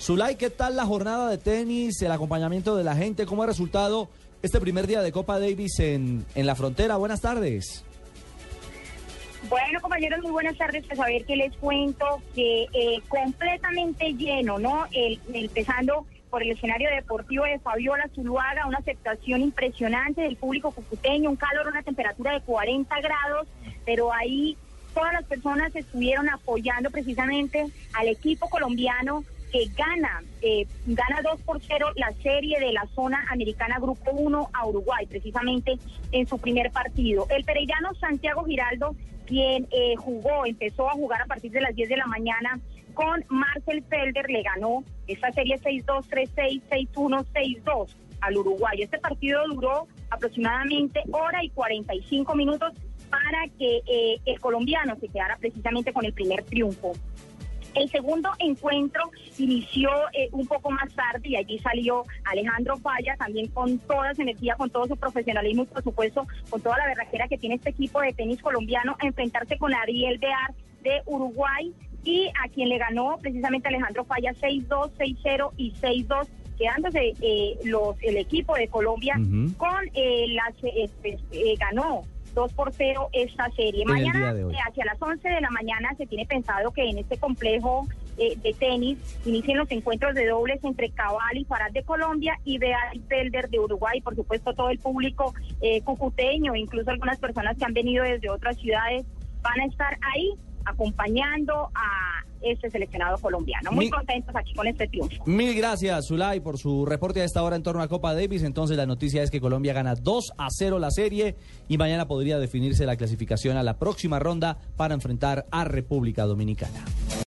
Zulay, ¿qué tal la jornada de tenis, el acompañamiento de la gente? ¿Cómo ha resultado este primer día de Copa Davis en, en la frontera? Buenas tardes. Bueno, compañeros, muy buenas tardes. Pues a ver qué les cuento, que eh, completamente lleno, ¿no? El, empezando por el escenario deportivo de Fabiola Zuluaga, una aceptación impresionante del público cucuteño, un calor, una temperatura de 40 grados, pero ahí todas las personas estuvieron apoyando precisamente al equipo colombiano que gana, eh, gana 2 por 0 la serie de la zona americana Grupo 1 a Uruguay, precisamente en su primer partido. El pereirano Santiago Giraldo, quien eh, jugó, empezó a jugar a partir de las 10 de la mañana con Marcel Felder, le ganó esta serie 6-2, 3-6, 6-1, 6-2 al Uruguay. Este partido duró aproximadamente hora y 45 minutos para que eh, el colombiano se quedara precisamente con el primer triunfo. El segundo encuentro inició eh, un poco más tarde y allí salió Alejandro Falla también con toda su energía, con todo su profesionalismo y por supuesto con toda la verdadera que tiene este equipo de tenis colombiano a enfrentarse con Ariel Bear de Uruguay y a quien le ganó precisamente Alejandro Falla 6-2, 6-0 y 6-2 quedándose eh, los, el equipo de Colombia con eh, las pues, ganó 2 por 0 esta serie. Mañana, eh, hacia las 11 de la mañana, se tiene pensado que en este complejo eh, de tenis inicien los encuentros de dobles entre Cabal y Farad de Colombia y Beat Felder de Uruguay. Por supuesto, todo el público eh, cucuteño, incluso algunas personas que han venido desde otras ciudades, van a estar ahí acompañando a este seleccionado colombiano. Muy contentos aquí con este triunfo. Mil gracias, Zulay, por su reporte a esta hora en torno a Copa Davis. Entonces, la noticia es que Colombia gana 2 a 0 la serie y mañana podría definirse la clasificación a la próxima ronda para enfrentar a República Dominicana.